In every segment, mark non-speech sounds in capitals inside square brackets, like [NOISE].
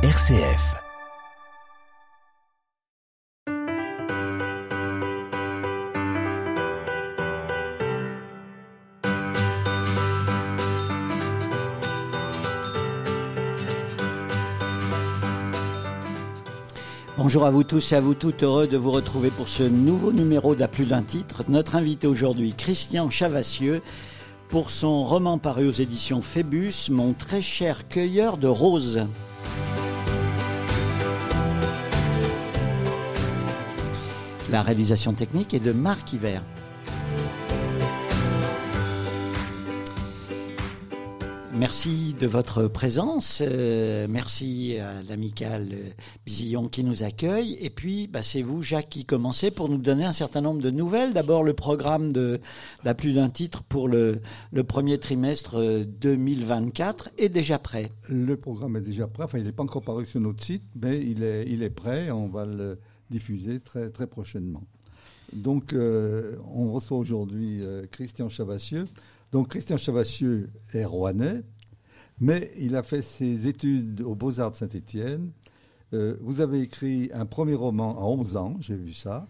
RCF. Bonjour à vous tous et à vous toutes, heureux de vous retrouver pour ce nouveau numéro d'À plus d'un titre. Notre invité aujourd'hui, Christian Chavassieux, pour son roman paru aux éditions Phébus, Mon très cher cueilleur de roses. La réalisation technique est de Marc Hiver. Merci de votre présence. Euh, merci à l'amical Bizillon qui nous accueille. Et puis, bah, c'est vous, Jacques, qui commencez pour nous donner un certain nombre de nouvelles. D'abord, le programme de, d'à plus d'un titre pour le, premier trimestre 2024 est déjà prêt. Le programme est déjà prêt. Enfin, il n'est pas encore paru sur notre site, mais il est, il est prêt. On va le diffuser très, très prochainement. Donc, euh, on reçoit aujourd'hui euh, Christian Chavassieux. Donc Christian Chavassieux est rouennais, mais il a fait ses études aux Beaux-Arts de Saint-Étienne. Euh, vous avez écrit un premier roman à 11 ans, j'ai vu ça,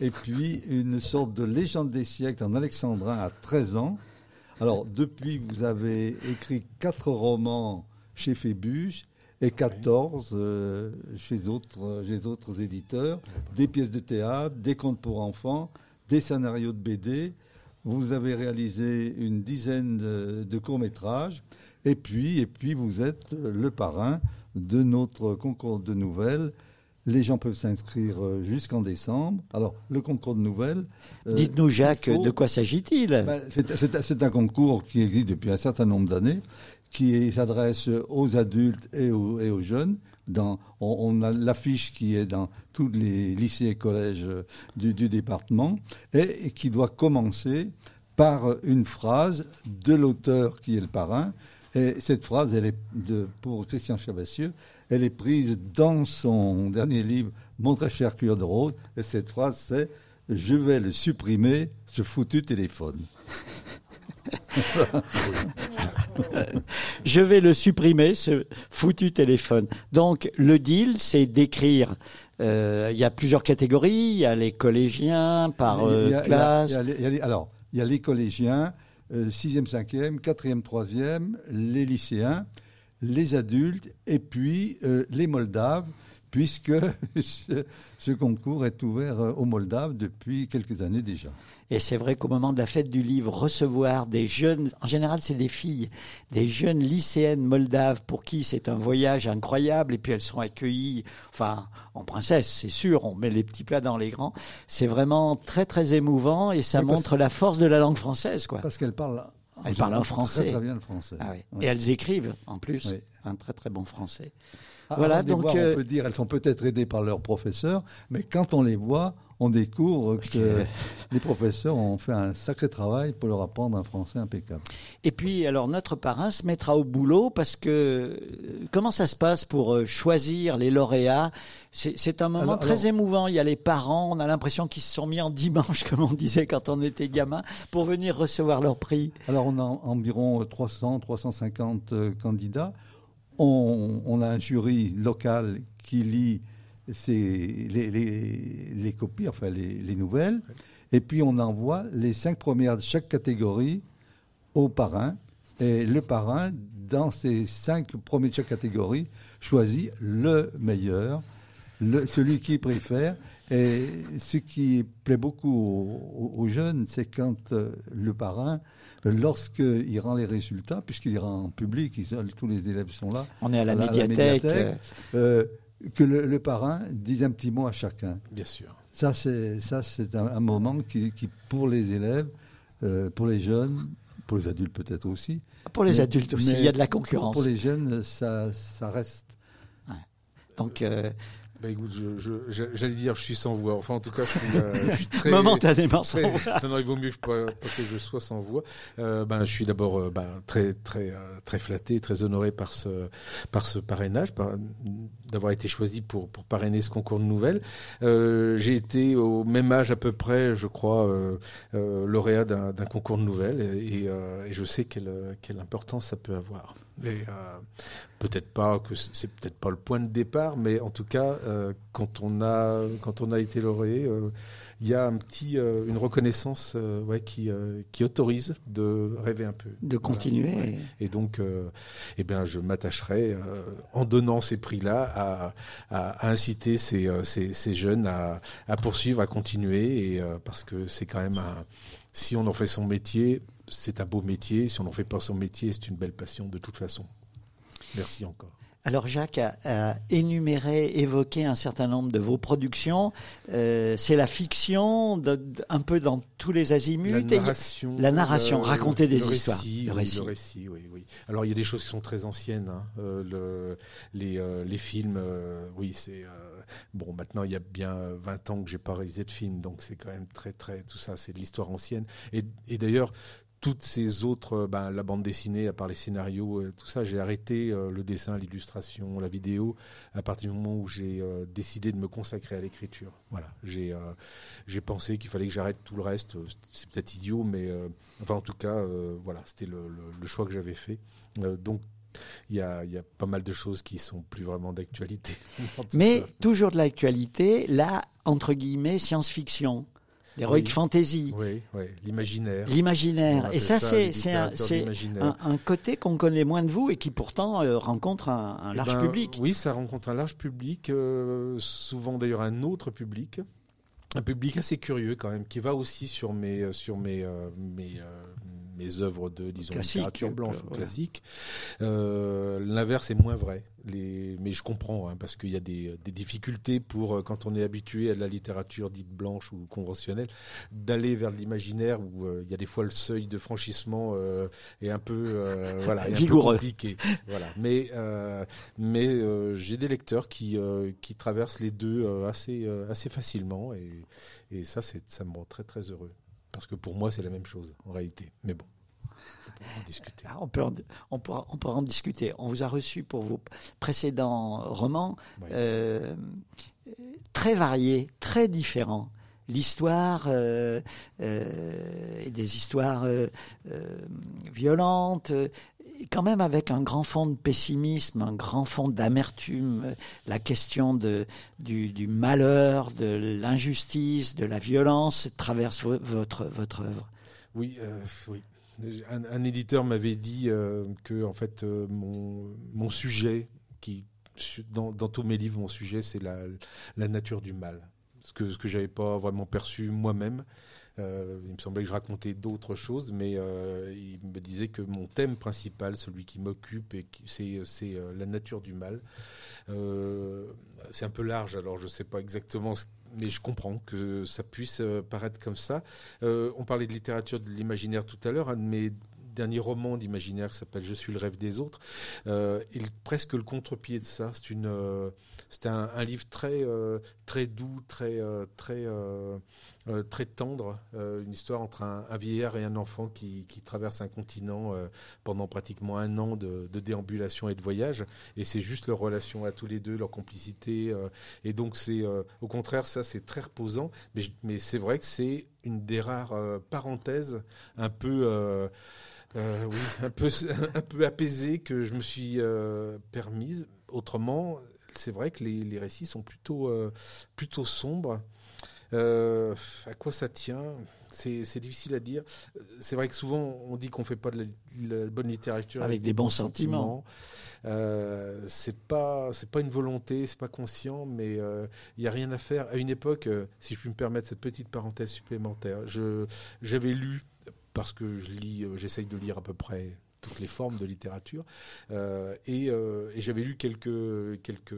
et puis une sorte de légende des siècles en alexandrin à 13 ans. Alors depuis, vous avez écrit quatre romans chez Phébus et 14 euh, chez d'autres chez autres éditeurs, des pièces de théâtre, des contes pour enfants, des scénarios de BD. Vous avez réalisé une dizaine de, de courts-métrages. Et puis, et puis, vous êtes le parrain de notre concours de nouvelles. Les gens peuvent s'inscrire jusqu'en décembre. Alors, le concours de nouvelles. euh, Dites-nous, Jacques, faut... de quoi s'agit-il? Ben, C'est un concours qui existe depuis un certain nombre d'années, qui s'adresse aux adultes et aux, jeunes. On, a l'affiche qui est dans tous les lycées et collèges du, du département et, qui doit commencer par une phrase de l'auteur qui est le parrain. Et cette phrase, elle est pour Christian Chavassieux, elle est prise dans son dernier livre, Mon très cher cuir de rose. Et cette phrase, c'est Je vais le supprimer, ce foutu téléphone. [LAUGHS] Je vais le supprimer, ce foutu téléphone. Donc, le deal, c'est d'écrire. Euh, il y a plusieurs catégories. Il y a les collégiens par euh, il y a, classe. Il y a, il y a les, alors, il y a les collégiens, euh, 6e, 5e, 4e, 3e, les lycéens, les adultes et puis euh, les Moldaves puisque [LAUGHS] ce, ce, concours est ouvert aux Moldaves depuis quelques années déjà. Et c'est vrai qu'au moment de la fête du livre, recevoir des jeunes, en général c'est des filles, des jeunes lycéennes moldaves pour qui c'est un voyage incroyable, et puis elles sont accueillies, enfin en princesse, c'est sûr, on met les petits plats dans les grands. C'est vraiment très très émouvant et ça oui, montre la force de la langue française, quoi. Parce qu'elles parlent. Elles parlent en français. Très, très bien le français. Ah oui. Oui. Et elles écrivent en plus oui. un très très bon français. Ah, voilà, donc voir, euh... on peut dire elles sont peut-être aidées par leurs professeurs, mais quand on les voit, on découvre que les professeurs ont fait un sacré travail pour leur apprendre un français impeccable. Et puis, alors, notre parrain se mettra au boulot parce que euh, comment ça se passe pour euh, choisir les lauréats? C'est un moment alors, très alors, émouvant. Il y a les parents, on a l'impression qu'ils se sont mis en dimanche, [LAUGHS] comme on disait quand on était gamin, pour venir recevoir leur prix. Alors, on a environ 300, 350 euh, candidats. On, a un jury local qui lit les, copies, enfin les, nouvelles, et puis on envoie les cinq premières de chaque catégorie au parrain. Et le parrain, dans ces cinq premiers de chaque catégorie, choisit le meilleur, le, celui qu'il préfère. Et ce qui plaît beaucoup aux, aux jeunes, c'est quand euh, le parrain, lorsqu'il rend les résultats, puisqu'il rend en public, il, tous les élèves sont là. On est à la, à médiathèque. La médiathèque euh, que le, le, parrain dise un petit mot à chacun. Bien sûr. Ça, c'est ça, c'est un, un, moment qui, qui, pour les élèves, euh, pour les jeunes, pour les adultes peut-être aussi. Pour les mais, adultes aussi, il y a de la concurrence. Pour les jeunes, ça, ça reste. Ouais. Donc. Euh, bah écoute, j'allais je, je, dire je suis sans voix. Enfin, en tout cas, je suis, euh, je suis [LAUGHS] très. Momentanément sans voix. Non, non, il vaut mieux pas, pas que je sois sans voix. Euh, ben, je suis d'abord euh, ben, très, très, très flatté, très honoré par ce, par ce parrainage, par, d'avoir été choisi pour, pour parrainer ce concours de nouvelles. Euh, J'ai été au même âge à peu près, je crois, lauréat d'un concours de nouvelles et, et, et je sais quelle, quelle importance ça peut avoir. Et peut-être pas que c'est peut-être pas le point de départ, mais en tout cas, quand on a quand on a été lauréé il y a un petit, euh, une reconnaissance euh, ouais, qui, euh, qui autorise de rêver un peu. De continuer. Et donc, eh bien, je m'attacherai, en donnant ces prix-là, à, à, inciter ces, ces, ces, jeunes à, à poursuivre, à continuer, et, parce que c'est quand même un, si on en fait son métier, c'est un beau métier. Si on n'en fait pas son métier, c'est une belle passion de toute façon. Merci encore. Alors Jacques a, énuméré, évoqué un certain nombre de vos productions. Euh, c'est la fiction, un peu dans tous les azimuts. La narration. La narration, raconter des histoires. le, récit. le récit. oui, oui. Alors il y a des choses qui sont très anciennes. Hein. Euh, le, les, euh, les, films, oui, c'est bon. Maintenant, il y a bien 20 ans que j'ai pas réalisé de film, donc c'est quand même très, très tout ça. C'est de l'histoire ancienne. Et, et d'ailleurs, toutes ces autres, euh, ben, la bande dessinée, à part les scénarios, euh, tout ça, j'ai arrêté euh, le dessin, l'illustration, la vidéo, à partir du moment où j'ai décidé de me consacrer à l'écriture. Voilà, j'ai j'ai pensé qu'il fallait que j'arrête tout le reste. C'est peut-être idiot, mais enfin en tout cas, voilà, c'était le, le, choix que j'avais fait. donc il y, a, il y, a, pas mal de choses qui sont plus vraiment d'actualité. [LAUGHS] Mais toujours de l'actualité, là, entre guillemets, science-fiction. L'heroic fantasy. Oui, oui, l'imaginaire. L'imaginaire. Et ça, c'est un, un, côté qu'on connaît moins de vous et qui pourtant euh, rencontre un, un eh large ben, public. Oui, ça rencontre un large public, euh, souvent d'ailleurs un autre public. Un public assez curieux quand même, qui va aussi sur mes, euh, sur mes, mes, mes œuvres de, disons, littérature blanche ou classique. Euh, L'inverse est moins vrai. Les, mais je comprends, hein, parce qu'il y a des, des, difficultés pour, euh, quand on est habitué à la littérature dite blanche ou conventionnelle, d'aller vers l'imaginaire où euh, il y a des fois le seuil de franchissement euh, est un peu, euh, [LAUGHS] voilà, est un peu compliqué. voilà. Mais, mais j'ai des lecteurs qui, qui traversent les deux assez, assez facilement et, et ça, ça me rend très très heureux. Parce que pour moi, c'est la même chose, en réalité. Mais bon. On, en discuter. Ah, on, peut on, pourra, on pourra en discuter. On vous a reçu pour vos précédents romans euh, très variés, très différents. L'histoire euh, euh, des histoires euh, violentes, quand même avec un grand fond de pessimisme, un grand fond d'amertume, la question du, malheur, de l'injustice, de la violence traverse votre, œuvre. Oui, euh, oui. Un, éditeur m'avait dit euh, que en fait euh, mon, sujet, qui dans, tous mes livres, mon sujet c'est la, la nature du mal, ce que ce que j'avais pas vraiment perçu moi-même. Euh, il me semblait que je racontais d'autres choses, mais euh, il me disait que mon thème principal, celui qui m'occupe, c'est euh, la nature du mal. c'est un peu large, alors je ne sais pas exactement, mais je comprends que ça puisse paraître comme ça. on parlait de littérature de l'imaginaire tout à l'heure. Un derniers romans d'imaginaire qui s'appelle Je suis le rêve des autres. Euh, il presque le contre-pied de ça. C'est une, c'est un, livre très, très doux, très, très, euh, très tendre, euh, une histoire entre un, vieillard et un enfant qui, qui traverse un continent euh, pendant pratiquement un an de, déambulation et de voyage. Et c'est juste leur relation à tous les deux, leur complicité. et donc c'est, au contraire, ça c'est très reposant. Mais c'est vrai que c'est une des rares parenthèses un peu, [LAUGHS] un peu apaisée que je me suis permise. Autrement, c'est vrai que les, récits sont plutôt sombres. Euh, à quoi ça tient? C'est difficile à dire. C'est vrai que souvent on dit qu'on fait pas de la, bonne littérature avec, des bons sentiments. Euh, c'est pas c'est pas une volonté, c'est pas conscient, mais il euh, y a rien à faire. À une époque, euh, si je puis me permettre cette petite parenthèse supplémentaire, je j'avais lu parce que je lis, j'essaye de lire à peu près toutes les formes de littérature. Euh, et, euh, et j'avais lu quelques, quelques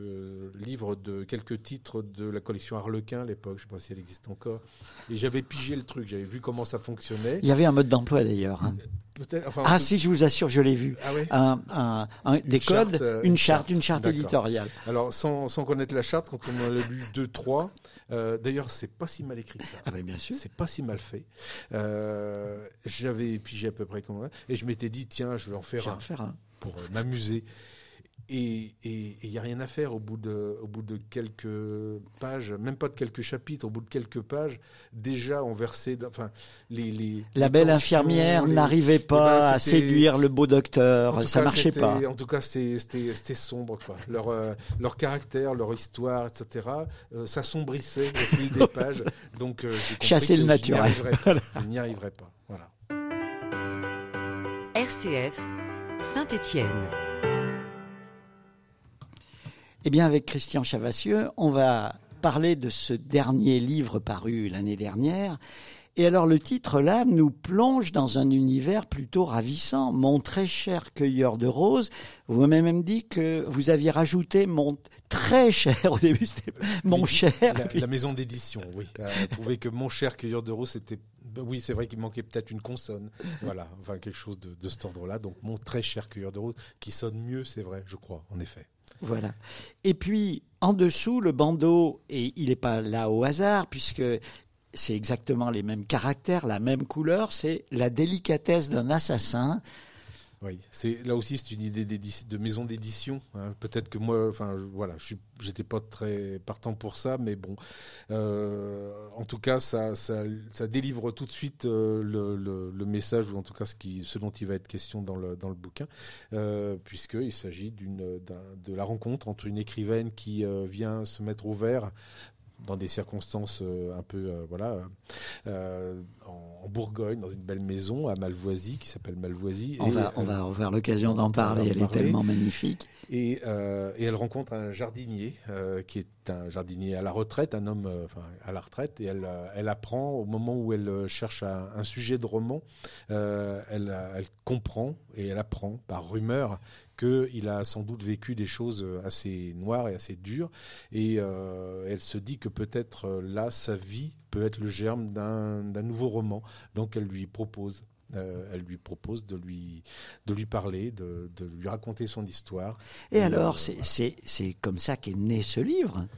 livres, de quelques titres de la collection Harlequin à l'époque, je ne sais pas si elle existe encore. Et j'avais pigé le truc, j'avais vu comment ça fonctionnait. Il y avait un mode d'emploi d'ailleurs. Hein. Ah si, je vous assure, je l'ai vu. Ah un, un, des codes, euh, une, charte, une charte éditoriale. Alors sans, sans connaître la charte, quand on en a lu deux, trois, euh, D'ailleurs, c'est pas si mal écrit que ça. Ah ben bien sûr. C'est pas si mal fait. Euh, J'avais pigé à peu près comment et je m'étais dit tiens, je vais en faire, un, faire un, pour euh, m'amuser. Et il n'y a rien à faire au bout, de, au bout de quelques pages, même pas de quelques chapitres, au bout de quelques pages, déjà on versait. Enfin, les, les, La belle infirmière n'arrivait eh pas ben, à séduire le beau docteur, ça marchait pas. En tout cas, c'était sombre, quoi. Leur, euh, leur caractère, leur histoire, etc., euh, s'assombrissait au fil des [LAUGHS] pages. Donc, euh, chasser le naturel. Je n'y arriverai pas. Voilà. RCF, Saint-Étienne. Eh bien, avec Christian Chavassieux, on va parler de ce dernier livre paru l'année dernière. Et alors le titre là nous plonge dans un univers plutôt ravissant. Mon très cher cueilleur de roses, vous m'avez même dit que vous aviez rajouté mon très cher [LAUGHS] au début, c'était mon cher. La, maison d'édition, oui, a trouvé que mon cher cueilleur de roses c'était oui, c'est vrai qu'il manquait peut-être une consonne. voilà, enfin quelque chose de, de cet ordre-là. Donc mon très cher cueilleur de roses, qui sonne mieux, c'est vrai, je crois, en effet. Voilà. Et puis, en dessous, le bandeau, et il n'est pas là au hasard, puisque c'est exactement les mêmes caractères, la même couleur, c'est la délicatesse d'un assassin oui, c'est là aussi c'est une idée de maison d'édition. Hein. Peut-être que moi, voilà, je j'étais pas très partant pour ça, mais bon, euh, en tout cas, ça, délivre tout de suite euh, le, message ou en tout cas ce qui, dont il va être question dans le bouquin, euh, puisqu'il s'agit de la rencontre entre une écrivaine qui vient se mettre au vert dans des circonstances euh, un peu euh, voilà euh, en, Bourgogne dans une belle maison à Malvoisie qui s'appelle Malvoisie on va on va avoir l'occasion d'en parler elle est tellement magnifique. Et, et elle rencontre un jardinier qui est un jardinier à la retraite un homme enfin à la retraite et elle elle apprend au moment où elle cherche un, un sujet de roman elle elle comprend et elle apprend par rumeur qu'il a sans doute vécu des choses assez noires et assez dures, et euh, elle se dit que peut-être euh, là, sa vie peut être le germe d'un nouveau roman. Donc elle lui propose euh, elle lui propose de lui, de lui parler, de, de lui raconter son histoire. Et, alors, c'est comme ça qu'est né ce livre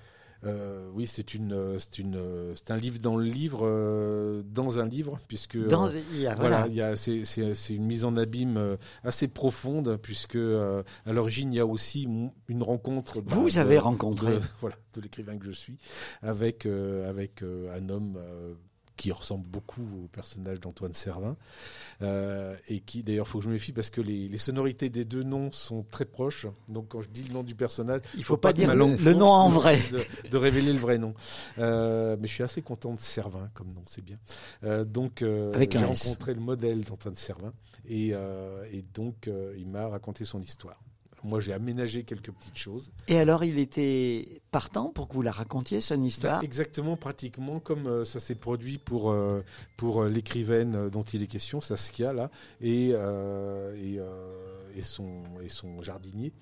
euh, oui, c'est une, c'est une, c'est un livre dans le livre, euh, dans un livre, puisque dans, euh, voilà, il y a, c'est, c'est, c'est une mise en abîme euh, assez profonde, puisque euh, à l'origine il y a aussi une rencontre. Vous avez rencontré, [LAUGHS] voilà, de l'écrivain que je suis, avec avec un homme qui ressemble beaucoup au personnage d'Antoine Servin, euh, et qui d'ailleurs faut que je me méfie parce que les, les, sonorités des deux noms sont très proches. Donc quand je dis le nom du personnage, il faut, faut pas, dire le, nom en vrai, de, de, révéler le vrai nom. Euh, mais je suis assez content de Servin comme nom, c'est bien. Euh, donc j'ai rencontré le modèle d'Antoine Servin et, et donc il m'a raconté son histoire. Moi, j'ai aménagé quelques petites choses. Et alors, il était partant pour que vous la racontiez, son histoire? bah, Exactement, pratiquement comme euh, ça s'est produit pour, euh, pour euh, l'écrivaine dont il est question, Saskia, là, et, euh, et, et, son, et son jardinier,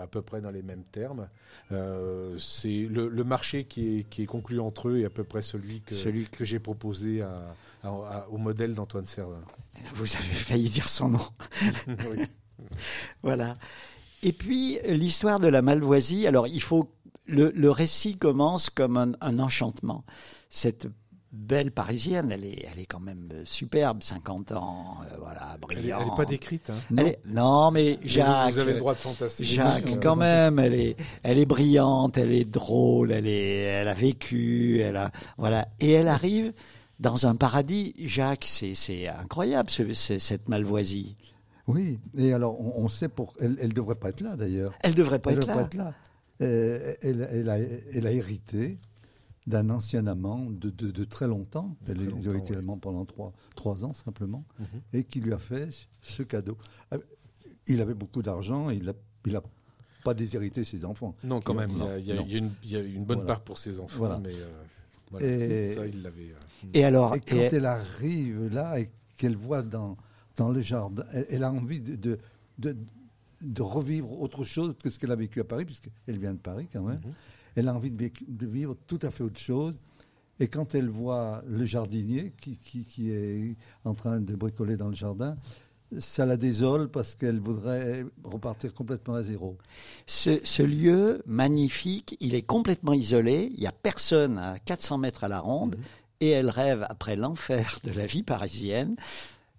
à peu près dans les mêmes termes. c'est le, le, marché qui est, qui est conclu entre eux est à peu près celui que, celui que j'ai proposé à, à, au modèle d'Antoine Servin. Vous avez failli dire son nom. [LAUGHS] oui. voilà. Et puis l'histoire de la Malvoisie. Alors il faut le, le récit commence comme un, un, enchantement. Cette belle parisienne, elle est, elle est quand même superbe, 50 ans, euh, voilà, brillante. Elle n'est pas décrite. Hein. Non. Est, non. mais Jacques. Vous avez le droit de fantasmer. Jacques, euh, quand même, elle est, elle est brillante, elle est drôle, elle est, elle a vécu, elle a, voilà, et elle arrive dans un paradis. Jacques, c'est, c'est incroyable, ce, cette Malvoisie. Oui, et alors on, on sait pour. Elle ne devrait pas être là d'ailleurs. Elle devrait pas, elle être, devrait là. Pas être là. Euh, elle, elle, a, elle, a, hérité d'un ancien amant de, de, de, très longtemps. De elle très a été amant pendant trois, trois ans simplement, Mhm. mm -hmm. et qui lui a fait ce cadeau. Euh, Il avait beaucoup d'argent et il n'a il a pas déshérité ses enfants. Non, quand même. Il, y a, il, y a une, il y a une bonne voilà. part pour ses enfants, voilà. mais euh, voilà, et, ça, il l'avait. Euh... Et alors, et quand et elle arrive là et qu'elle voit dans dans le jardin. Elle, elle a envie de, de, de, de, revivre autre chose que ce qu'elle a vécu à Paris, puisqu'elle vient de Paris quand même. Mhm. Elle a envie de, vivre tout à fait autre chose. Et quand elle voit le jardinier qui, qui, qui est en train de bricoler dans le jardin, ça la désole parce qu'elle voudrait repartir complètement à zéro. Ce, ce, lieu magnifique, il est complètement isolé, il n'y a personne à 400 mètres à la ronde, Mhm. mmh. et elle rêve, après l'enfer de la vie parisienne,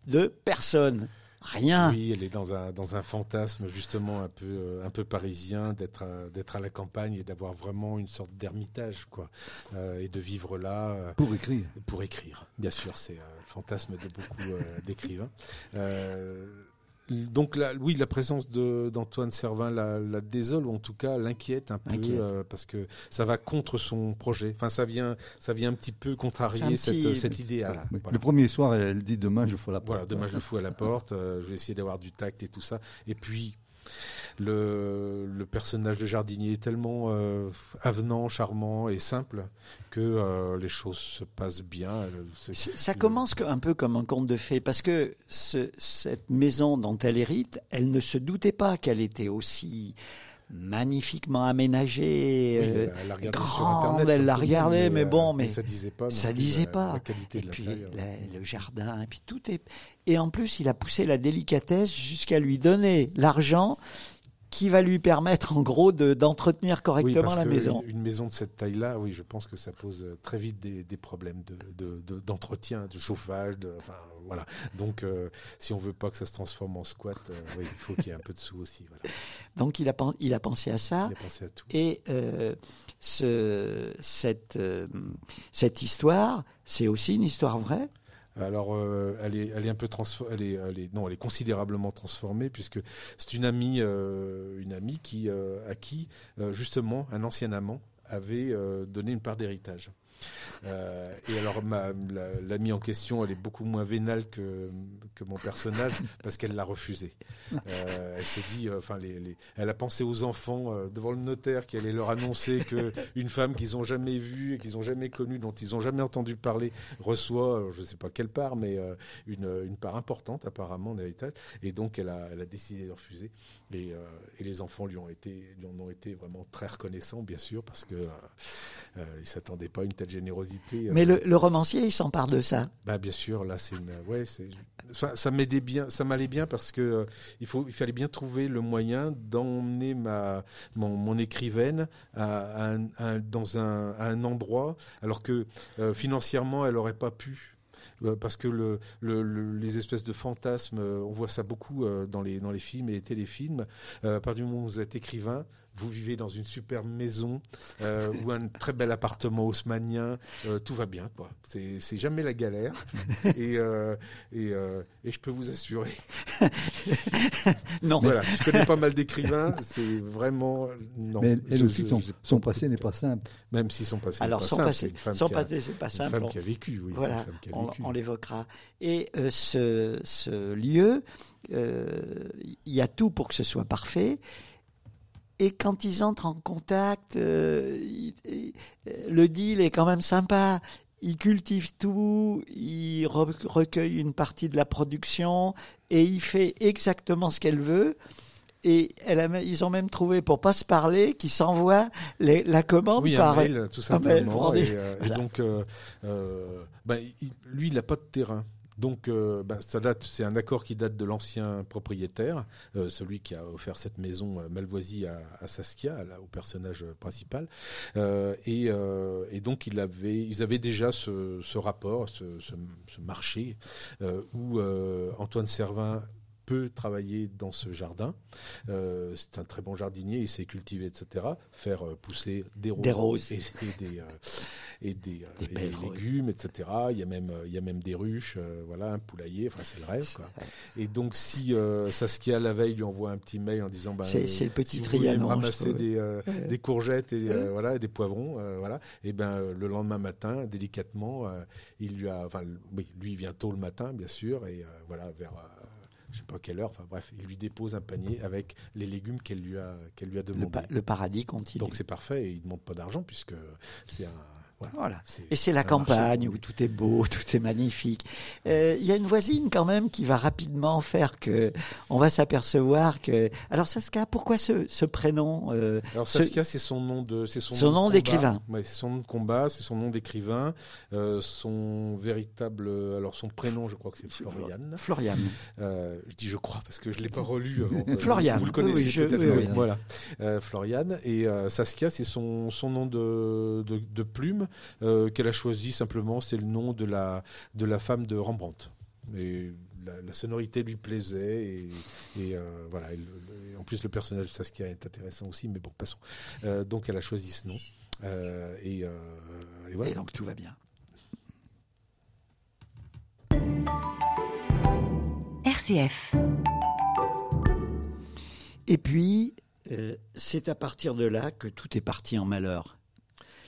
de personne. rien. Oui, elle est dans un dans un fantasme justement un peu euh, un peu parisien d'être à- d'être à la campagne et d'avoir vraiment une sorte d'ermitage quoi euh, et de vivre là euh, Pour écrire. pour écrire. Bien sûr, c'est euh, le fantasme de beaucoup euh, d'écrivains. Donc là, oui, la présence de- d'Antoine Servin la, la désole ou en tout cas l'inquiète un peu Inquiète. euh, parce que ça va contre son projet. Enfin, ça vient, ça vient un petit peu contrarier un cette, petit- cet idéal. voilà. Le premier soir, elle dit demain, je fous la porte. Voilà, demain je le fous à la porte. euh, je vais essayer d'avoir du tact et tout ça. Et puis le, le personnage de jardinier est tellement euh, avenant, charmant et simple que euh, les choses se passent bien. Euh, Ça commence un peu comme un conte de fées, parce que ce- cette maison dont elle hérite, elle ne se doutait pas qu'elle était aussi magnifiquement aménagée, Oui, euh, elle l'a grande, Internet, elle l'a regardée, mais bon, mais ça disait pas. ça disait la- pas. La et de puis la- le jardin, et puis tout est. Et en plus, il a poussé la délicatesse jusqu'à lui donner l'argent qui va lui permettre, en gros, de- d'entretenir Oui, correctement parce la que maison. Une maison de cette taille-là, oui, je pense que ça pose euh, très vite des, des problèmes de- de- de- d'entretien, de, chauffage, de, enfin, voilà. Donc, euh, si on veut pas que ça se transforme en squat, euh, oui, il faut qu'il y ait un peu de sous aussi. Voilà. Donc il a, pen- il a pensé à ça. Il a pensé à tout. Et euh, ce, cette, cette histoire, c'est aussi une histoire vraie. Alors, euh, elle est, elle est un peu transformée. Elle est, elle est, non, elle est considérablement transformée puisque c'est une amie, euh, une amie qui, euh, à qui justement un ancien amant avait donné une part d'héritage. Euh, et alors, ma- la- l'amie en question, elle est beaucoup moins vénale que, que mon personnage [LAUGHS] parce qu'elle l'a refusé. Euh, elle s'est dit, euh, enfin, les, les- elle a pensé aux enfants devant le notaire qui allait leur annoncer que [LAUGHS] une femme qu'ils n'ont jamais vue et qu'ils n'ont jamais connue, dont ils n'ont jamais entendu parler, reçoit, je ne sais pas quelle part, mais une, une part importante apparemment d'héritage. Et donc, elle a, elle a décidé de refuser. Et, et les enfants lui ont été, lui en ont été vraiment très reconnaissants, bien sûr, parce que ils s'attendaient pas à une telle générosité. Mais Euh, le, le romancier, il s'empare de ça. bah bien sûr, là c'est une, ouais, ça, ça m'aidait bien, ça m'allait bien parce que euh, il faut, il fallait bien trouver le moyen d'emmener ma, mon, mon écrivaine à, à un, à dans un, à un endroit, alors que euh, financièrement elle aurait pas pu. Parce que le, le- le- les espèces de fantasmes, on voit ça beaucoup dans, les, dans les films et téléfilms. Euh, à partir du moment où vous êtes écrivain, vous vivez dans une superbe maison euh, ou un très bel appartement haussmanien, euh, tout va bien. quoi. C'est jamais la galère. [LAUGHS] et, euh, et, et je peux vous assurer, [LAUGHS] Non. voilà, je connais pas mal d'écrivains, c'est vraiment non. Mais elle aussi, son, passé n'est pas simple. Même si son passé. n'est Alors pas son simple, passé, une femme son passé, c'est pas une simple. femme On- qui a vécu, oui. Voilà, une femme qui a on, vécu. on l'évoquera. Et ce, ce lieu, il y a tout pour que ce soit parfait. Et quand ils entrent en contact, euh, il- il- le deal est quand même sympa. Il cultive tout, il re- recueille une partie de la production et il fait exactement ce qu'elle veut. Et elle a, ils ont même trouvé, pour pas se parler, qu'ils s'envoient la commande Oui, par un mail, tout un mail, simplement. vous rendez- et, euh, et donc, euh, euh, ben, il- lui, il n'a pas de terrain. Donc, euh, ça date, c'est un accord qui date de l'ancien propriétaire, euh, celui qui a offert cette maison euh, Malvoisie à, Saskia, au personnage principal. Euh, et, donc, il avait, ils avaient déjà ce, rapport, ce, marché, où Antoine Servin peut travailler dans ce jardin. Euh, c'est un très bon jardinier, il sait cultiver, etc. Faire euh, pousser des roses, Des roses. et, et des, euh, et des, Des et belles des roses. légumes, etc. Il y a même, il y a même des ruches, euh, voilà, un poulailler. Enfin, c'est le rêve, quoi. Et donc, si Saskia la veille lui envoie un petit mail en disant, ben, C'est- le petit si vous voulez me ramasser des, des courgettes et voilà, des poivrons, voilà. Et ben, euh, le lendemain matin, délicatement, il lui a, enfin, oui, lui vient tôt le matin, bien sûr, et voilà, vers je sais pas quelle heure, enfin bref, il lui dépose un panier avec les légumes qu'elle lui a qu'elle lui a le, demandé. pa- le paradis continue. Donc c'est parfait, et il ne demande pas d'argent puisque c'est un voilà. Et c'est la campagne marché. où tout est beau, [LAUGHS] tout est magnifique. Euh, Il y a une voisine quand même qui va rapidement faire que on va s'apercevoir que. Alors Saskia, pourquoi ce, ce prénom euh, Alors Ce- Saskia, c'est son nom de, c'est son, Son nom d'écrivain. Ouais, c'est son nom de combat, c'est son nom d'écrivain. Euh, son véritable, alors son prénom, je crois que c'est Floriane. Florian Euh, je dis je crois parce que je l'ai pas relu avant. [LAUGHS] Floriane. Vous le connaissez Oui, je- peut-être. oui, oui. Voilà. Floriane et Saskia, c'est son, son nom de, de, de plume euh, qu'elle a choisi simplement. C'est le nom de la de la femme de Rembrandt. Et la, la sonorité lui plaisait et, et euh, voilà. et le- et en plus, le personnage de Saskia est intéressant aussi, mais bon, passons. Euh, donc, elle a choisi ce nom. Euh, et, euh, et voilà. Et donc tout va bien. RCF. Et puis, euh, c'est à partir de là que tout est parti en malheur.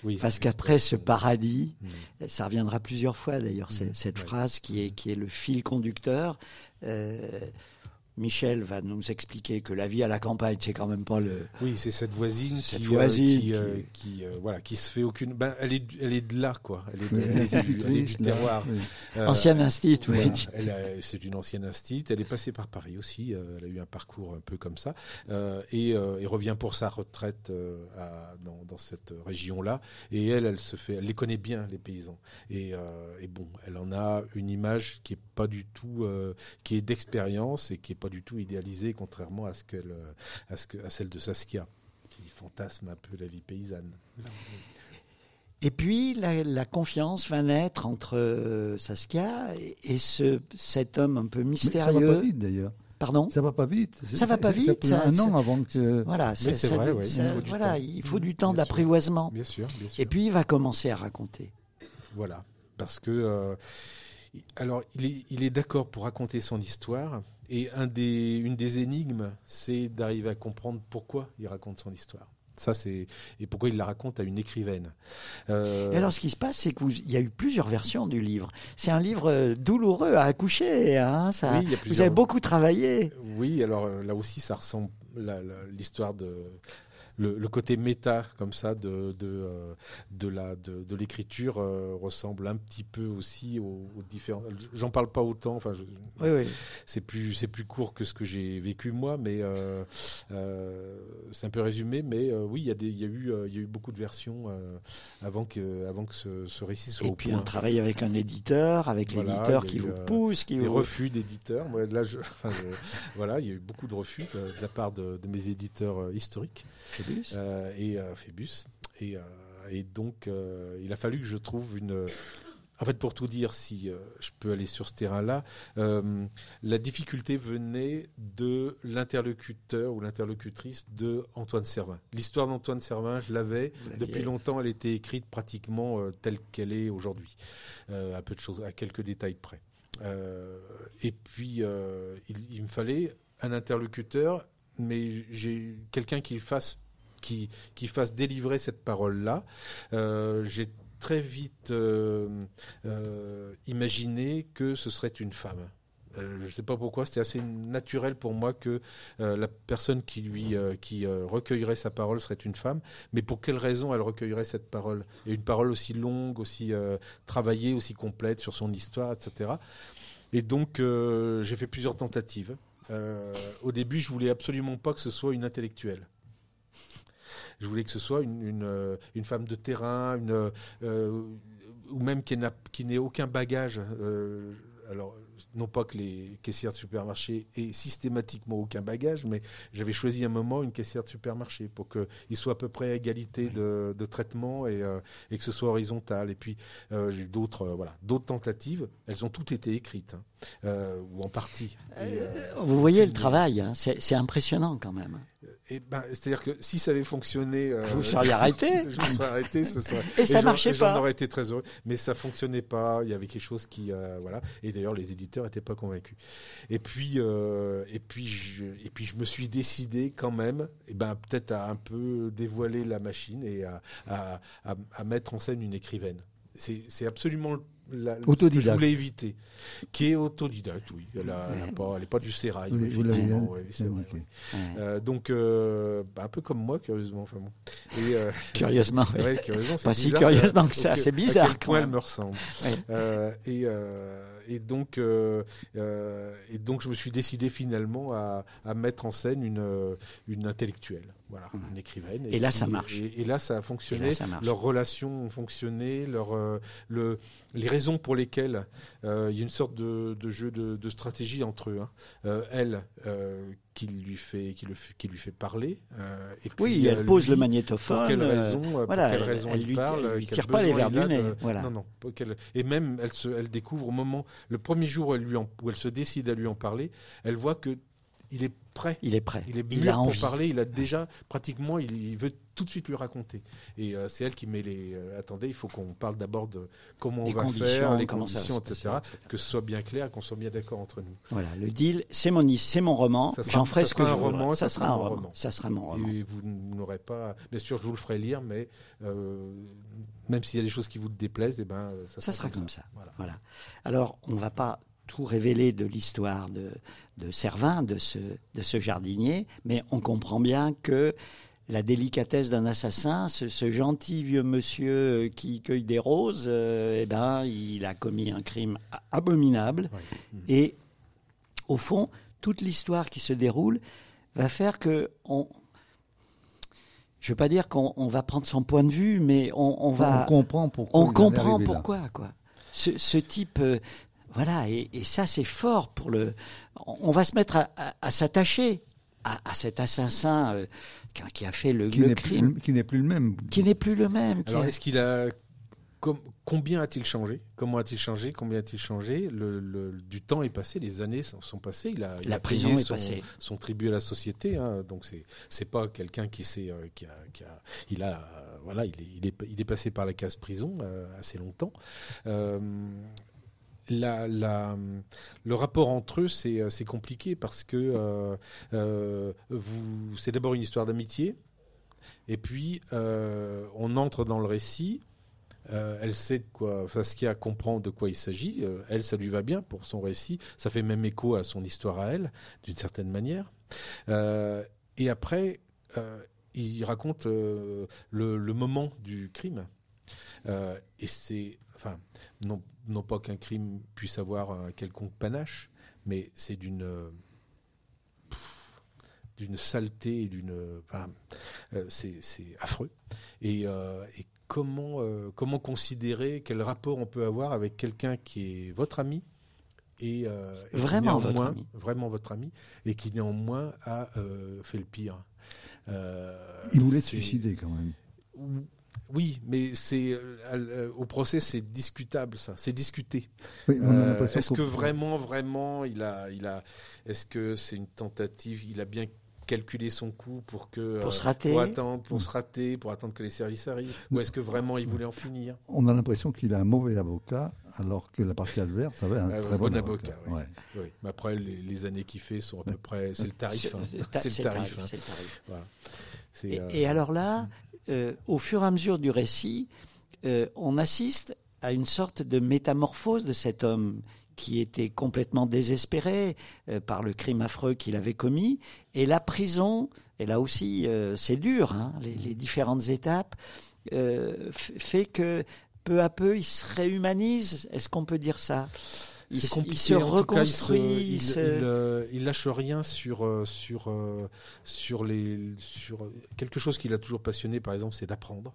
Oui, Parce qu'après ce paradis, Mm. ça reviendra plusieurs fois d'ailleurs, c'est- cette ouais. phrase qui est, qui est le fil conducteur. Euh, Michel va nous expliquer que la vie à la campagne, c'est quand même pas le. Oui, c'est cette voisine Cette qui, voisine euh, qui, euh, qui- qui, euh, voilà, qui se fait aucune. Ben, elle est, elle est de là, quoi. Elle est, elle du, elle est du institutrice, là, terroir. oui. Euh, Ancienne instit, oui. Voilà. C'est une ancienne instite. Elle est passée par Paris aussi. euh, elle a eu un parcours un peu comme ça euh, et, euh, et revient pour sa retraite euh, à- dans, dans cette région-là. Et elle, elle se fait, elle les connaît bien les paysans. Et, euh, et bon, elle en a une image qui est pas du tout, euh, qui est d'expérience et qui est pas du tout idéalisée, contrairement à ce qu'elle, euh, à ce que, à celle de Saskia, qui fantasme un peu la vie paysanne. Et puis la, la confiance va naître entre euh, Saskia et, ce, cet homme un peu Mais ça va mystérieux. pas vite d'ailleurs. Pardon? Ça va pas vite. Ça va pas vite, Ça, ça- un an avant que. Voilà, c'est vrai, ouais, il faut du voilà, temps. il faut du temps d'apprivoisement. Bien sûr, bien sûr. Et puis il va commencer à raconter. Voilà, parce que euh, alors il est, il est d'accord pour raconter son histoire et un des, une des énigmes, c'est d'arriver à comprendre pourquoi il raconte son histoire. Ça c'est et pourquoi il la raconte à une écrivaine. Euh, Et alors, ce qui se passe, c'est qu'il y a eu plusieurs versions du livre. C'est un livre euh, douloureux à accoucher. Hein, ça, Oui, vous avez beaucoup travaillé. Oui, alors euh, là aussi, ça ressemble la- l'histoire de le, le côté méta comme ça de de euh, de la de, de l'écriture euh, ressemble un petit peu aussi aux, aux différents. J'en parle pas autant. Enfin, je- Oui, oui. c'est plus c'est plus court que ce que j'ai vécu moi, mais euh, euh, c'est un peu résumé. Mais euh, oui, il y a des il y a eu il y a eu beaucoup de versions avant que avant que ce, ce récit soit Et au puis point. un travail avec un éditeur, avec l'éditeur qui eu, vous pousse, qui des vous... refus d'éditeurs. Moi, là, je, [LAUGHS] enfin, je- voilà, il y a eu beaucoup de refus de la part de, de mes éditeurs historiques Phébus. euh, et euh, Phébus. Et, euh, et donc, il a fallu que je trouve une. En fait, pour tout dire, si je peux aller sur ce terrain-là, euh, la difficulté venait de l'interlocuteur ou l'interlocutrice de Antoine Servin. L'histoire d'Antoine Servin, je l'avais depuis longtemps. Elle était écrite pratiquement euh, telle qu'elle est aujourd'hui, euh, à peu de choses, à quelques détails près. Et puis, il, il me fallait un interlocuteur, mais j'ai quelqu'un qui fasse qui, fasse délivrer cette parole-là. Euh, j'ai très vite euh, euh, imaginé que ce serait une femme. Je ne sais pas pourquoi, c'était assez naturel pour moi que la personne qui lui qui recueillerait sa parole serait une femme. Mais pour quelle raison elle recueillerait cette parole? Une parole aussi longue, aussi travaillée, aussi complète sur son histoire, etc. Et donc j'ai fait plusieurs tentatives. Au début, je voulais absolument pas que ce soit une intellectuelle. Je voulais que ce soit une, une, euh, femme de terrain, une, euh, ou même qui n'a- qui n'ait aucun bagage. euh, alors, non pas que les caissières de supermarché aient systématiquement aucun bagage, mais j'avais choisi un moment une caissière de supermarché pour qu'ils soient à peu près à égalité de, de traitement et, euh, et que ce soit horizontal. Et puis, euh, j'ai eu d'autres euh, voilà, d'autres tentatives. Elles ont toutes été écrites, hein, ou en partie. Et, Vous voyez le travail, hein, c'est c'est impressionnant quand même. et ben, c'est-à-dire que si ça avait fonctionné, euh, Vous seriez arrêté. [LAUGHS] je me serais arrêté, ce serait. Et ça j'en- marchait J'en pas. aurais été très heureux, mais ça fonctionnait pas. Il y avait quelque chose qui, euh, voilà. Et d'ailleurs, les éditeurs étaient pas convaincus. Et puis, euh, et puis, je, et puis, je me suis décidé quand même, et ben, peut-être à un peu dévoiler la machine et à, à, à, mettre en scène une écrivaine. C'est absolument la, ce que je Autodidacte. voulais éviter, qui est autodidacte, oui. Elle elle a pas, pas du sérail, l'avez effectivement. ouais, c'est vrai, ouais. Ouais. Euh, donc, euh, bah, un peu comme moi, curieusement. Enfin bon. Et, euh, [LAUGHS] Curieusement, oui. ouais, curieusement, c'est Pas si bizarre, curieusement euh, que ça, au- c'est À bizarre, quel quand point elle me ressemble. Ouais. Euh, et, euh, et donc, euh, euh, et donc, je me suis décidé finalement à, à mettre en scène une, euh, une intellectuelle. Voilà, une écrivaine. Et là, qui- ça marche. Et, et là, ça a fonctionné. Et là, ça marche. Leurs relations ont fonctionné. Leur, euh, le, les raisons pour lesquelles euh, il y a une sorte de, de jeu de, de stratégie entre eux. hein. Euh, elle, qui lui fait, qui le fait, qui lui fait parler. et puis, Oui, elle pose lui, le magnétophone. pour quelle raison, voilà, pour quelle elle- raison elle il lui- parle, elle lui tire pas les a du nez, voilà. Non, non. Et même, elle se, elle découvre au moment, le premier jour où elle lui en- où elle se décide à lui en parler, elle voit que il est prêt. Il est prêt. Il est il mûr a pour envie. parler. Il a déjà pratiquement, il, il veut tout de suite lui raconter. Et euh, c'est elle qui met les. euh, attendez, il faut qu'on parle d'abord de comment on va faire, les ça conditions, etc. Que ce soit bien clair, qu'on soit bien d'accord entre nous. Voilà, le deal, c'est mon, c'est mon roman. Ça J'en ferai ça ce que je un voudrais. roman, Ça sera un roman. Ça sera mon roman. Et vous n'aurez pas. Bien sûr, je vous le ferai lire, mais euh, même s'il y a des choses qui vous déplaisent, eh ben, ça, Ça sera comme ça. Voilà. Voilà. Alors, on va pas tout révéler de l'histoire de, de Servin, de ce, de ce jardinier, mais on comprend bien que la délicatesse d'un assassin, ce, ce gentil vieux monsieur qui cueille des roses, euh, eh ben, il a commis un crime abominable. Mhm. Et au fond, toute l'histoire qui se déroule va faire que on. Je veux pas dire qu'on on va prendre son point de vue, mais on, on va on comprend pourquoi. on comprend pourquoi quoi. Ce, ce type, euh, voilà, et, et ça c'est fort pour le. On va se mettre à, à- à s'attacher à, à cet assassin euh, qui, a- fait le, Qui le n'est plus, crime, qui n'est plus le même. qui n'est plus le même. Alors, a- est-ce qu'il a. com- combien a-t-il changé? Comment a-t-il changé? Combien a-t-il changé? Le, le- Du temps est passé, les années sont, sont passées. Il a, il La a prison payé est son, passée. son tribut à la société. hein, donc c'est c'est pas quelqu'un qui s'est euh, qui a, qui a il a euh, voilà il est, il est il est passé par la case prison euh, assez longtemps. Le rapport entre eux, c'est euh, compliqué parce que euh, euh, c'est d'abord une histoire d'amitié, et puis on entre dans le récit. elle sait de quoi, enfin, comprendre de quoi il s'agit. Elle, ça lui va bien pour son récit. Ça fait même écho à son histoire à elle, d'une certaine manière. Et après, il raconte le, le moment du crime. Et c'est, enfin, non, non pas qu'un crime puisse avoir un quelconque panache, mais c'est d'une euh, d'une saleté et d'une, enfin, euh, c'est c'est affreux. Et, euh, et comment euh, comment considérer quel rapport on peut avoir avec quelqu'un qui est votre ami et, euh, et qui Vraiment votre néanmoins- ami. vraiment votre ami et qui néanmoins a euh, fait le pire. Euh, Il voulait se suicider quand même. Oui, mais c'est euh, euh, au procès, c'est discutable, ça. C'est discuté. Oui, on a Euh, l'impression est-ce que vraiment, vraiment, il a, il a, est-ce que c'est une tentative Il a bien calculé son coup pour que Pour euh, se rater. pour attendre, pour se rater, pour attendre que les services arrivent, ou est-ce que vraiment il voulait en finir? On a l'impression qu'il a un mauvais avocat, alors que la partie adverse avait un Un très bon bon, avocat, oui. Ouais. Oui, mais après les, les années qu'il fait sont à peu près, c'est le tarif, hein. C'est- le tarif. hein. c'est le tarif. Voilà. C'est, Et, euh, et alors là, euh, au fur et à mesure du récit, euh, on assiste à une sorte de métamorphose de cet homme qui était complètement désespéré euh, par le crime affreux qu'il avait commis. Et la prison, et là aussi c'est dur, hein, les, les différentes étapes, fait que peu à peu il se réhumanise. Est-ce qu'on peut dire ça? Il, compliqué. il se en tout cas, il se- reconstruit. il, se- il, euh, il lâche rien sur euh, sur euh, sur les sur quelque chose qui l'a toujours passionné. Par exemple, c'est d'apprendre.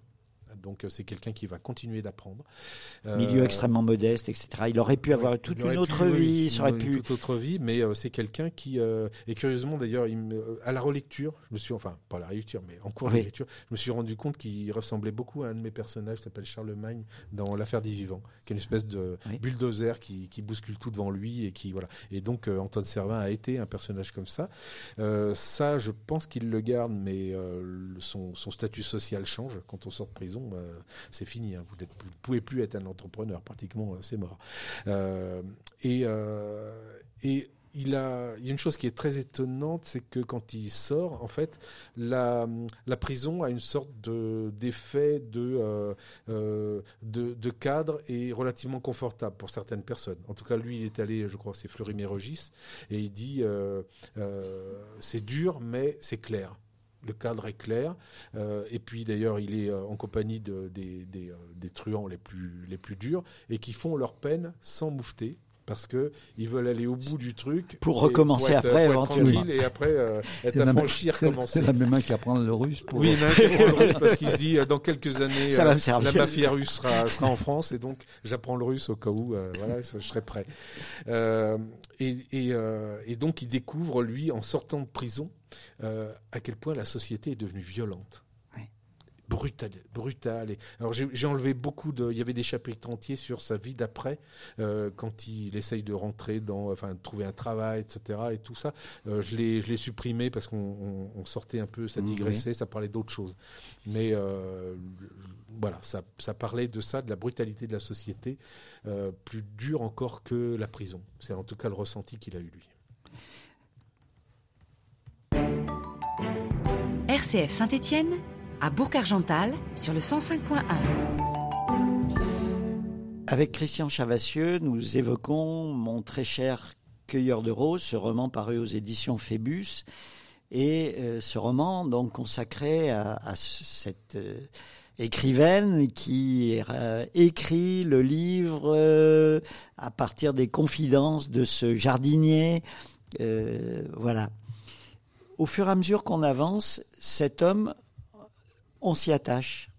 Donc euh, c'est quelqu'un qui va continuer d'apprendre. Euh, milieu extrêmement modeste, etc. Il aurait pu avoir Ouais, toute il une autre pu, vie, ça aurait pu. toute autre vie, mais euh, c'est quelqu'un qui et curieusement d'ailleurs, il à la relecture, je me suis enfin pas à la relecture, mais en cours de lecture, je me suis rendu compte qu'il ressemblait beaucoup à un de mes personnages, qui s'appelle Charlemagne dans l'affaire des vivants, qui est une espèce de Oui. bulldozer qui, qui bouscule tout devant lui et qui voilà. Et donc Antoine Servin a été un personnage comme ça. Euh, ça, je pense qu'il le garde, mais euh, son statut social change quand on sort de prison. Euh, c'est fini. hein. Vous ne pouvez plus être un entrepreneur. Pratiquement, euh, c'est mort. Euh, et, il a, y a une chose qui est très étonnante, c'est que quand il sort, en fait, la, prison a une sorte de d'effet de, cadre et relativement confortable pour certaines personnes. En tout cas, lui, il est allé, je crois, c'est Fleury-Mérogis, et il dit c'est dur, mais c'est clair. Le cadre est clair. Euh, et puis d'ailleurs, il est euh, en compagnie de, des, des, euh, des truands les plus, les plus durs et qui font leur peine sans moufter. Parce que ils veulent aller au bout du truc pour recommencer pour être- après, éventuellement. et après euh, être C'est la même- affranchi, c'est- recommencer. C'est la même main qui apprend le russe pour. Oui, le russe parce qu'il se dit euh, dans quelques années Ça va euh, me servir. la mafia russe sera, sera en France et donc j'apprends le russe au cas où euh, voilà je serai prêt. Euh, et, et, et donc il découvre lui en sortant de prison à quel point la société est devenue violente. Brutale. Et, alors j'ai enlevé beaucoup de. Il y avait des chapitres entiers sur sa vie d'après, euh, quand il essaye de rentrer dans, enfin, de trouver un travail, etc. Et tout ça, Euh, je l'ai, je l'ai supprimé parce qu'on on- on sortait un peu, ça Mmh, digressait, ça parlait d'autre chose. Mais euh, voilà, ça, ça parlait de ça, de la brutalité de la société, euh, plus dure encore que la prison. C'est en tout cas le ressenti qu'il a eu lui. RCF Saint-Étienne, à Bourg-Argental, sur le 105.1. Avec Christian Chavassieux, nous évoquons Mon très cher cueilleur de roses, ce roman paru aux éditions Phébus, et euh, ce roman donc consacré à, cette euh, écrivaine qui euh, écrit le livre à partir des confidences de ce jardinier. Voilà. Au fur et à mesure qu'on avance, cet homme, on s'y attache.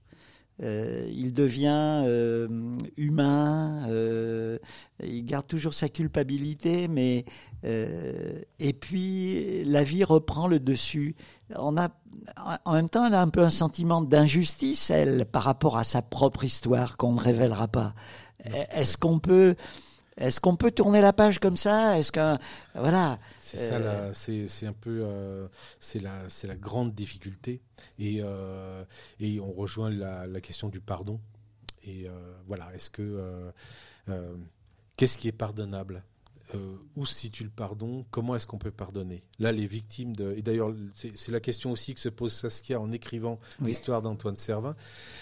Euh, il devient euh, humain, euh, il garde toujours sa culpabilité, mais et puis la vie reprend le dessus. On a, en même temps, elle a un peu un sentiment d'injustice, elle, par rapport à sa propre histoire qu'on ne révélera pas. Est-ce qu'on peut, est-ce qu'on peut tourner la page comme ça? Est-ce qu'un, voilà, C'est ça, la- c'est c'est un peu, euh, c'est la, c'est la grande difficulté. Et, euh, et on rejoint la, la question du pardon. Et euh, voilà, est-ce que, euh, euh, qu'est-ce qui est pardonnable? Euh, Où se situe le pardon Comment est-ce qu'on peut pardonner? Là, les victimes de, et d'ailleurs, c'est la question aussi que se pose Saskia en écrivant Oui. l'histoire d'Antoine Servin.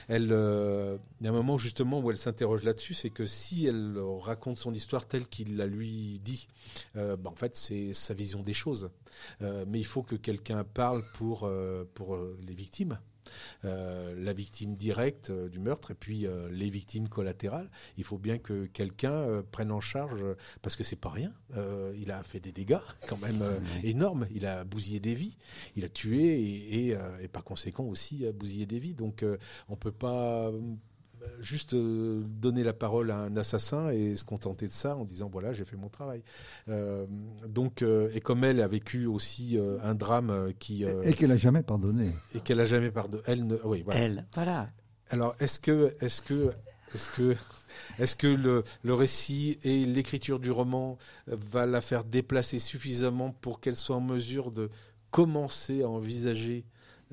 Elle, euh, il y a un moment justement où elle s'interroge là-dessus, c'est que si elle raconte son histoire telle qu'il la lui dit, euh, bah, en fait, c'est sa vision des choses. Euh, mais il faut que quelqu'un parle pour, pour les victimes. Euh, la victime directe euh, du meurtre et puis euh, les victimes collatérales. Il faut bien que quelqu'un prenne en charge, parce que c'est pas rien. Il a fait des dégâts [LAUGHS] quand même énormes. Il a bousillé des vies, il a tué et, et, et par conséquent aussi bousillé des vies. Donc on peut pas juste euh, donner la parole à un assassin et se contenter de ça en disant voilà j'ai fait mon travail. Euh, donc euh, et comme elle a vécu aussi euh, un drame euh, qui euh, Et qu'elle n'a jamais pardonné. et qu'elle a jamais pardonné, elle ne, oui voilà. elle, voilà. Alors est-ce que est-ce que est-ce que est-ce que le, le récit et l'écriture du roman euh, va la faire déplacer suffisamment pour qu'elle soit en mesure de commencer à envisager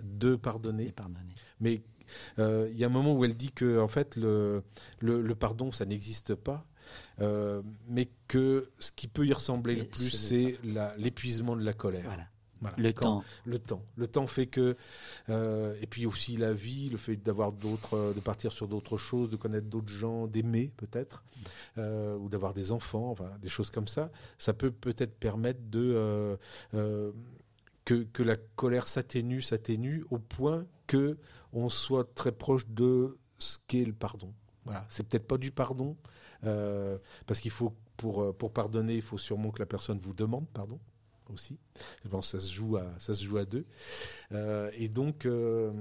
de pardonner? Pardonner. mais euh, il y a un moment où elle dit que en fait le, le, le pardon ça n'existe pas, euh, mais que ce qui peut y ressembler le plus c'est l'épuisement de la colère. Voilà. Voilà. Le Quand- temps. Le temps. Le temps fait que euh, et puis aussi la vie, le fait d'avoir d'autres, euh, de partir sur d'autres choses, de connaître d'autres gens, d'aimer peut-être, euh, ou d'avoir des enfants, enfin des choses comme ça, ça peut peut-être permettre de euh, euh, que, que la colère s'atténue, s'atténue au point que on soit très proche de ce qu'est le pardon. Voilà, c'est peut-être pas du pardon, euh, parce qu'il faut pour euh, pour pardonner, il faut sûrement que la personne vous demande pardon aussi. Je pense que ça se joue à ça se joue à deux. Euh, et donc euh,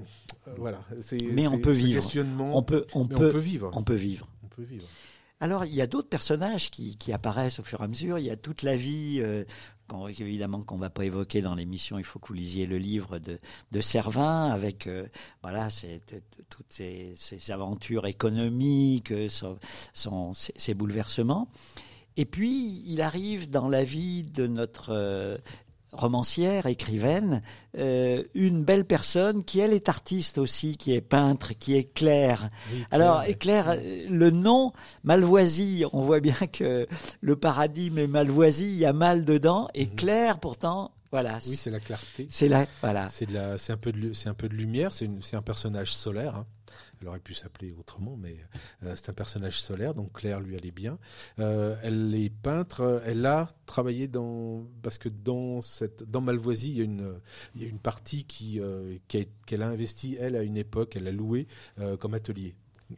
voilà, c'est Mais on peut vivre. On peut, on peut, on peut vivre. on peut vivre. On peut vivre. Alors, il y a d'autres personnages qui, qui apparaissent au fur et à mesure. Il y a toute la vie, euh, qu'on- évidemment, qu'on va pas évoquer dans l'émission. Il faut que vous lisiez le livre de, de Servin avec, euh, voilà, toutes ces, ces aventures économiques, son, ses bouleversements. Et puis, il arrive dans la vie de notre euh, romancière, écrivaine, euh, une belle personne qui, elle, est artiste aussi, qui est peintre, qui est Claire. Oui, Alors, Claire, euh, le nom Malvoisie, on voit bien que le paradis mais Malvoisie, il y a mal dedans. Et Mhm. Claire, pourtant, voilà, oui, c'est la clarté. c'est là, voilà. C'est de la, c'est un peu de, c'est un peu de lumière. C'est une- c'est un personnage solaire. hein. Elle aurait pu s'appeler autrement, mais euh, c'est un personnage solaire. Donc Claire lui allait bien. Euh, elle est peintre. Elle a travaillé dans parce que dans cette dans Malvoisie, il y a une il y a une partie qui euh, qu'elle a investi elle à une époque. Elle a loué comme atelier.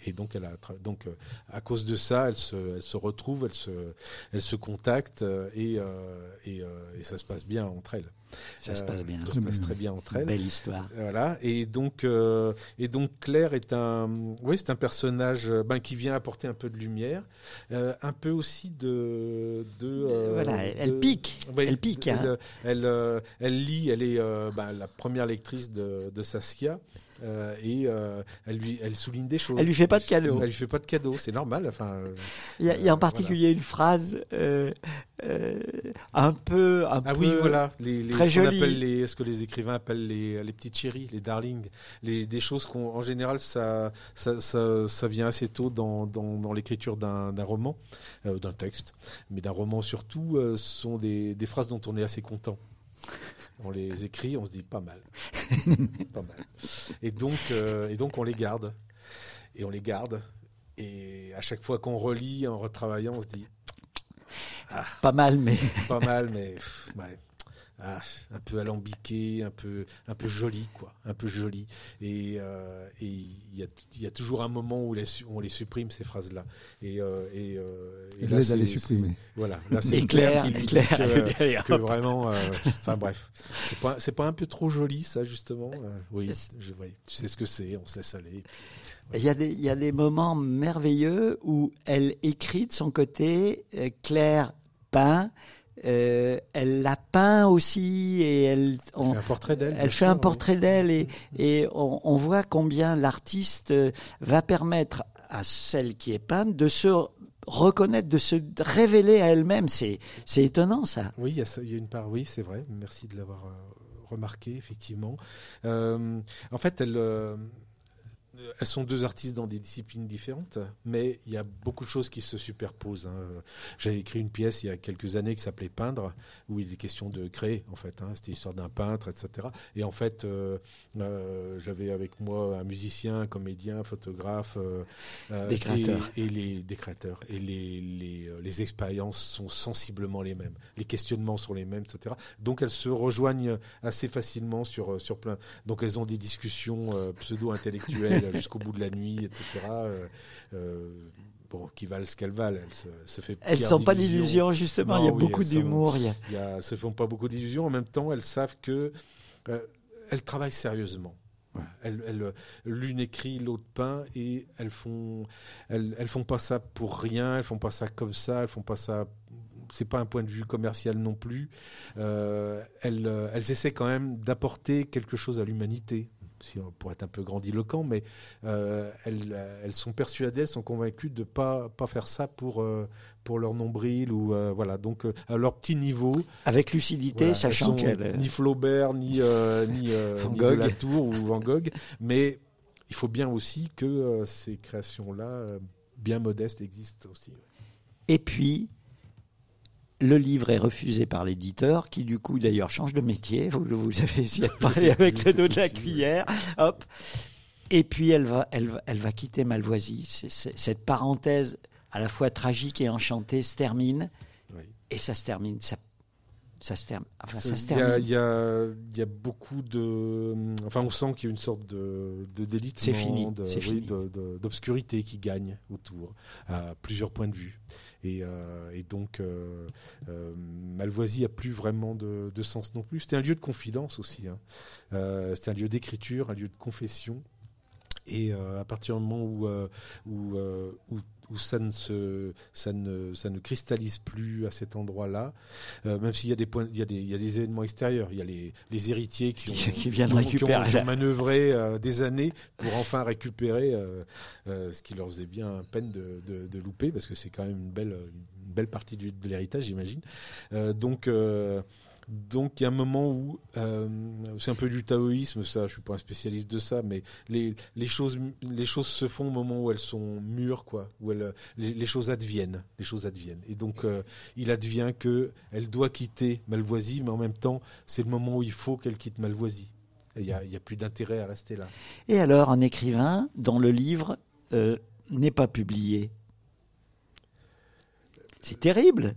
Et donc, elle a, donc à cause de ça, elle se, se retrouve, elle se, elle se contacte et, et ça se passe bien entre elles. Ça se passe bien. Ça se passe très bien entre elles. Belle histoire. Voilà. Et donc, euh, et donc Claire est un, oui, c'est un personnage ben, qui vient apporter un peu de lumière, euh, un peu aussi de, de. Euh, voilà, elle, pique. elle pique. Elle, elle, elle, lit. Elle est ben, la première lectrice de, de Saskia. Euh, et euh, elle lui, elle souligne des choses. Elle lui fait pas de cadeaux. Elle lui fait pas de cadeaux, c'est normal. Enfin, il y a, il y a en particulier une phrase euh, un peu, un ah peu oui, voilà, les, les, très ce jolie. Appelle les, ce que les écrivains appellent les, les petites chéries, les darlings, les, des choses qu'on, en général, ça, ça, ça, ça, vient assez tôt dans, dans, dans l'écriture d'un, d'un roman, d'un texte, mais d'un roman surtout, sont des, des phrases dont on est assez content on les écrit, on se dit pas mal, [LAUGHS] pas mal. Et donc, euh, et donc on les garde, et on les garde. Et à chaque fois qu'on relit en retravaillant, on se dit ah, pas mal, mais pas mal, mais ouais. Ah, un peu alambiqué, un peu, un peu joli, quoi, un peu joli. Et euh, il y, a, y, a, toujours un moment où, les, où on les supprime ces phrases-là. Et, euh, et, euh, et là, les supprimer. Voilà, là c'est clair, qui lui clair, que, que vraiment. Enfin bref, c'est pas, c'est pas un peu trop joli ça justement. oui, je, oui, tu sais ce que c'est, on se laisse aller. Il y, a des, il y a des moments merveilleux où elle écrit de son côté, Claire peint, euh, elle l'a peint aussi et elle, on, fait un portrait d'elle. Elle fait un portrait d'elle et, et on, on, voit combien l'artiste va permettre à celle qui est peinte de se reconnaître, de se révéler à elle-même. C'est, c'est étonnant ça. Oui, il y, a, une part, oui, c'est vrai. Merci de l'avoir remarqué, effectivement. Euh, en fait, elle, euh, elles sont deux artistes dans des disciplines différentes, mais il y a beaucoup de choses qui se superposent. Hein. J'ai écrit une pièce il y a quelques années qui s'appelait Peindre, où il est question de créer, en fait. Hein. C'était l'histoire d'un peintre, etc. Et en fait, euh, euh, j'avais avec moi un musicien, un comédien, un photographe, euh, des créateurs. Et, et, les des créateurs. Et les, les, les, expériences sont sensiblement les mêmes. Les questionnements sont les mêmes, etc. Donc elles se rejoignent assez facilement sur, sur plein. Donc elles ont des discussions pseudo-intellectuelles jusqu'au bout de la nuit, etc. Euh, euh, bon, qui valent ce qu'elles valent. Elles se, se fait Elles sont pas d'illusions, justement. Non, il y a oui, beaucoup d'humour. Il y a... Il se font pas beaucoup d'illusions. En même temps, elles savent que euh, elles travaillent sérieusement. Elles, elles, l'une écrit, l'autre peint, et elles font, elles, elles font pas ça pour rien. Elles font pas ça comme ça. Elles font pas ça c'est pas un point de vue commercial non plus. Euh, elles, elles essaient quand même d'apporter quelque chose à l'humanité pour être un peu grandiloquent, mais euh, elles, elles, sont persuadées, elles sont convaincues de pas pas faire ça pour euh, pour leur nombril ou euh, voilà donc euh, à leur petit niveau. Avec lucidité, voilà, sachant qu'elles ni Flaubert ni euh, ni, [LAUGHS] Van ni Gogh. Latour ou Van Gogh, [LAUGHS] mais il faut bien aussi que ces créations là bien modestes existent aussi. Et puis le livre est refusé par l'éditeur, qui du coup d'ailleurs change de métier. Vous, vous avez essayé de parler avec le dos de la cuillère. Hop. Et puis elle va, elle va, elle va quitter Malvoisie. C est, cette parenthèse à la fois tragique et enchantée se termine. Oui. Et ça se termine. Ça, ça se termine. Enfin, ça, ça se il, y a, termine. il, y a, il y a beaucoup de. Enfin, on sent qu'il y a une sorte de, de délitement, oui, d'obscurité qui gagne autour, à plusieurs points de vue. Et, euh, et donc, euh, euh, Malvoisie a plus vraiment de, sens non plus. C'était un lieu de confidence aussi. Hein. C'était un lieu d'écriture, un lieu de confession. Et à partir du moment où, où ça, ne se, ça, ne, ça ne cristallise plus à cet endroit-là, euh, même s'il y a des points, il y a des, il y a des événements extérieurs, il y a les, les héritiers qui, ont, Qui- viennent qui ont- récupérer qui ont, qui ont la- manœuvré euh, des années pour enfin récupérer euh, ce qui leur faisait bien peine de, de, de louper, parce que c'est quand même une belle, une belle partie du, de l'héritage, j'imagine. Donc donc il y a un moment où euh, c'est un peu du taoïsme, ça. Je suis pas un spécialiste de ça, mais les, les choses les choses se font au moment où elles sont mûres, quoi. Où les, les choses adviennent, les choses adviennent. Et donc euh, il advient que elle doit quitter Malvoisie, mais en même temps c'est le moment où il faut qu'elle quitte Malvoisie. Il y a, y a plus d'intérêt à rester là. Et alors, un écrivain dont le livre euh, n'est pas publié? C'est terrible.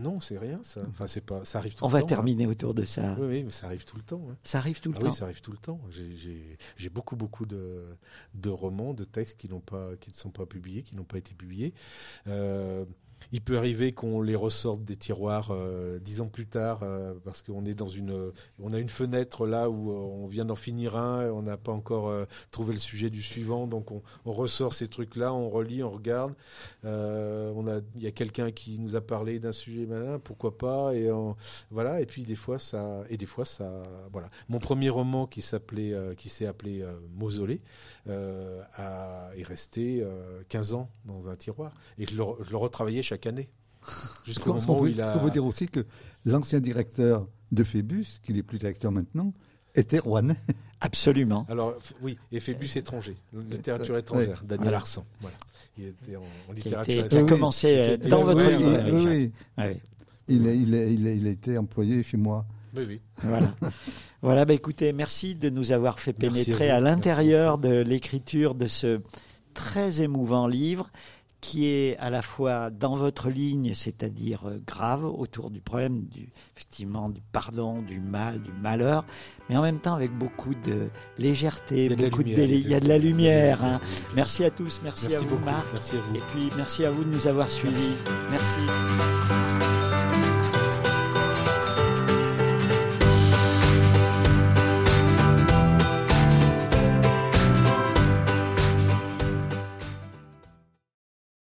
Non, c'est rien, ça. Enfin, c'est pas, ça arrive tout On le va temps. terminer autour de ça. hein. Oui, oui, mais ça arrive tout le temps. hein. Ça arrive tout le Ah temps. oui, ça arrive tout le temps. J'ai beaucoup, beaucoup de, de romans, de textes qui, n'ont pas, qui ne sont pas publiés, qui n'ont pas été publiés. Euh, il peut arriver qu'on les ressorte des tiroirs euh, dix ans plus tard euh, parce qu'on est dans une, on a une fenêtre là où euh, on vient d'en finir un, et on n'a pas encore trouvé le sujet du suivant, donc on, ressort ces trucs-là, on relit, on regarde. On a, il y a quelqu'un qui nous a parlé d'un sujet malin, pourquoi pas Et voilà. Et puis des fois ça, et des fois ça, voilà. Mon premier roman qui s'appelait, qui s'est appelé Mausolée, a, est resté euh, 15 ans dans un tiroir et je le retravaillais chaque année [LAUGHS] jusqu'au moment où peut, il a. ce qu'on peut dire aussi que l'ancien directeur de Phébus, qui n'est plus directeur maintenant, était rouennais. [LAUGHS] Absolument. Alors oui, et Phébus étranger, littérature étrangère, Daniel Voilà. Arsan. Voilà. Il était en, littérature été- qui a étrangère. oui. commencé euh, dans votre oui, livre. oui, oui. Il, a- il, a- il, a- il a été employé chez moi. Oui, oui. Voilà. [LAUGHS] voilà, bah écoutez, merci de nous avoir fait Merci pénétrer à l'intérieur de l'écriture de ce très émouvant livre qui est à la fois dans votre ligne, c'est-à-dire euh, grave, autour du problème du, effectivement, du pardon, du mal, du malheur, mais en même temps avec beaucoup de légèreté, Il y a de la beaucoup de lumière, il y a de la lumière. hein. Merci à tous, merci, Merci à vous beaucoup. Marc, Merci à vous. et puis merci à vous de nous avoir suivis. merci.